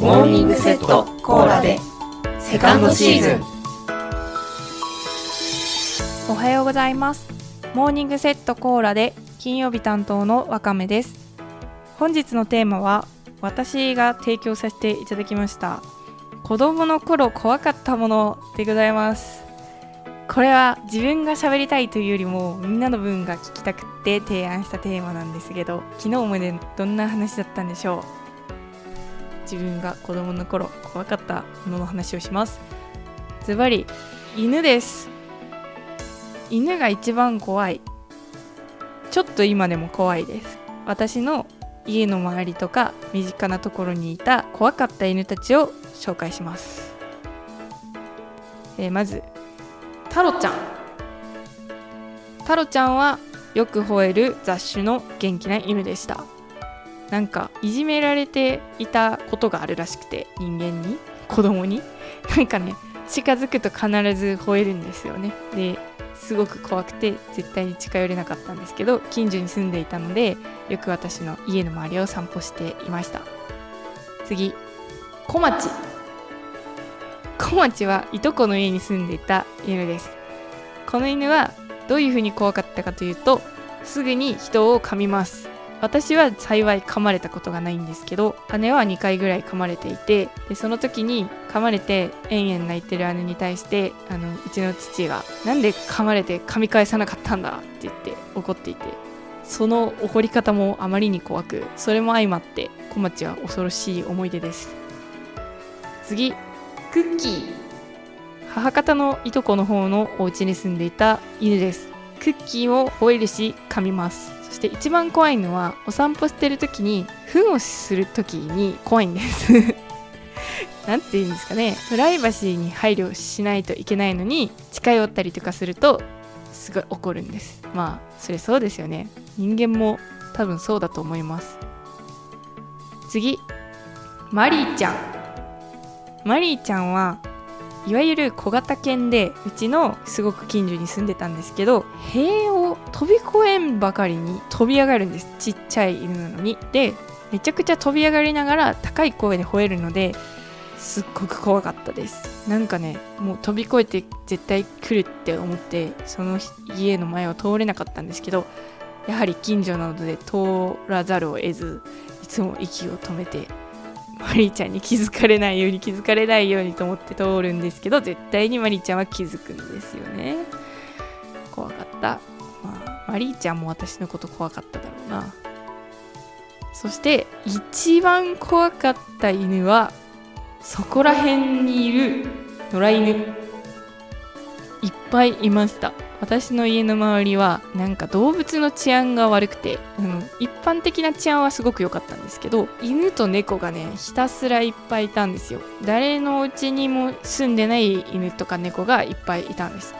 モーニングセットコーラで。セカンドシーズン。おはようございます。モーニングセットコーラで金曜日担当のわかめです。本日のテーマは私が提供させていただきました子供の頃怖かったものでございます。これは自分が喋りたいというよりもみんなの分が聞きたくって提案したテーマなんですけど昨日までどんな話だったんでしょう？自分が子供の頃怖かったものの話をします。ズバリ犬です。犬が一番怖い。ちょっと今でも怖いです。私の家の周りとか身近なところにいた怖かった犬たちを紹介します、えー、まずタロちゃん。タロちゃんはよく吠える雑種の元気な犬でした。なんかいじめられていたことがあるらしくて人間に子供に。なんかね近づくと必ず吠えるんですよね。ですごく怖くて絶対に近寄れなかったんですけど近所に住んでいたのでよく私の家の周りを散歩していました。次。小町。小町はいとこの家に住んでいた犬です。この犬はどういうふうに怖かったかというとすぐに人を噛みます。私は幸い噛まれたことがないんですけど姉は2回ぐらい噛まれていてでその時に噛まれて延々泣いてる姉に対してあのうちの父が「なんで噛まれて噛み返さなかったんだ」って言って怒っていてその怒り方もあまりに怖くそれも相まって小町は恐ろしい思い出です。次。クッキー。母方のいとこの方のお家に住んでいた犬です。クッキーを吠えるし噛みますそして一番怖いのはお散歩してる時に糞をする時に怖いんです。なんて言うんですかね。プライバシーに配慮しないといけないのに近寄ったりとかするとすごい怒るんです。まあそれそうですよね。人間も多分そうだと思います。次。マリーちゃん。マリーちゃんはいわゆる小型犬でうちのすごく近所に住んでたんですけど塀を飛び越えんばかりに飛び上がるんです。ちっちゃい犬なのに。でめちゃくちゃ飛び上がりながら高い声で吠えるのですっごく怖かったです。なんかねもう飛び越えて絶対来るって思ってその家の前を通れなかったんですけどやはり近所なので通らざるを得ずいつも息を止めてマリーちゃんに気づかれないように気づかれないようにと思って通るんですけど絶対にマリーちゃんは気づくんですよね。怖かった、まあ、マリーちゃんも私のこと怖かっただろうな。そして一番怖かった犬はそこら辺にいる野良犬。いっぱいいました。私の家の周りはなんか動物の治安が悪くてあの一般的な治安はすごく良かったんですけど犬と猫がねひたすらいっぱいいたんですよ。誰のうちにも住んでない犬とか猫がいっぱいいたんです。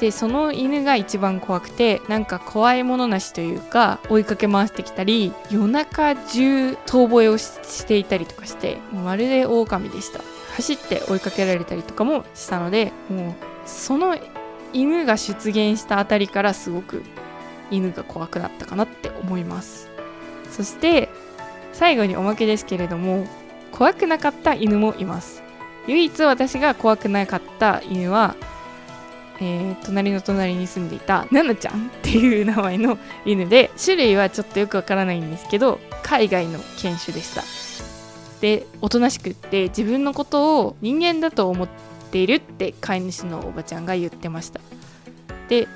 でその犬が一番怖くてなんか怖いものなしというか追いかけ回してきたり夜中中遠吠えをしていたりとかしてまるで狼でした。走って追いかけられたりとかもしたのでもうその犬が出現したあたりからすごく犬が怖くなったかなって思います。そして最後におまけですけれども怖くなかった犬もいます。唯一私が怖くなかった犬は、えー、隣の隣に住んでいたナナちゃんっていう名前の犬で種類はちょっとよくわからないんですけど海外の犬種でした。でおとなしくって自分のことを人間だと思っているって飼い主のおばちゃんが言ってました。で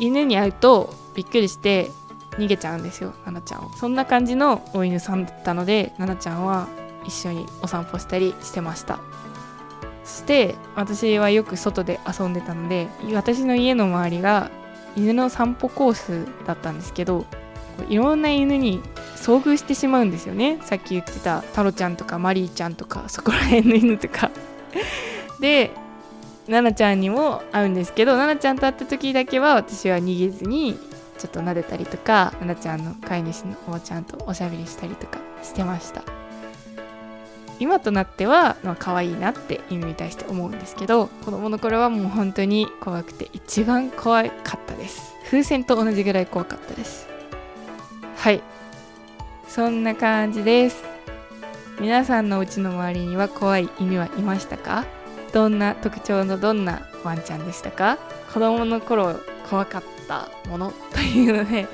犬に会うとびっくりして逃げちゃうんですよナナちゃんを。そんな感じのお犬さんだったのでナナちゃんは一緒にお散歩したりしてました。して私はよく外で遊んでたので私の家の周りが犬の散歩コースだったんですけどいろんな犬に遭遇してしまうんですよね。さっき言ってたタロちゃんとかマリーちゃんとかそこら辺の犬とか。で奈々ちゃんにも会うんですけど奈々ちゃんと会った時だけは私は逃げずにちょっと撫でたりとか奈々ちゃんの飼い主のおばちゃんとおしゃべりしたりとかしてました。今となっては、まあ、可愛いなって犬に対して思うんですけど子供の頃はもう本当に怖くて一番怖かったです。風船と同じぐらい怖かったです。はい。そんな感じです。皆さんのうちの周りには怖い犬はいましたか？どんな特徴のどんなワンちゃんでしたか？子供の頃怖かったものというので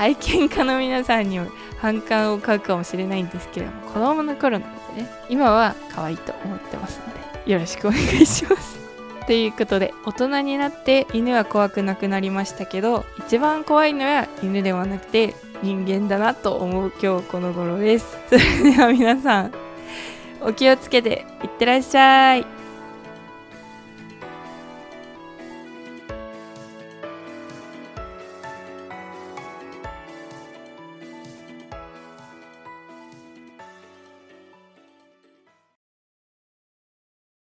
愛犬家の皆さんにも反感を買うかもしれないんですけれども子供の頃なのでね今は可愛いと思ってますのでよろしくお願いします。ということで大人になって犬は怖くなくなりましたけど一番怖いのは犬ではなくて人間だなと思う今日この頃です。それでは皆さんお気をつけていってらっしゃい。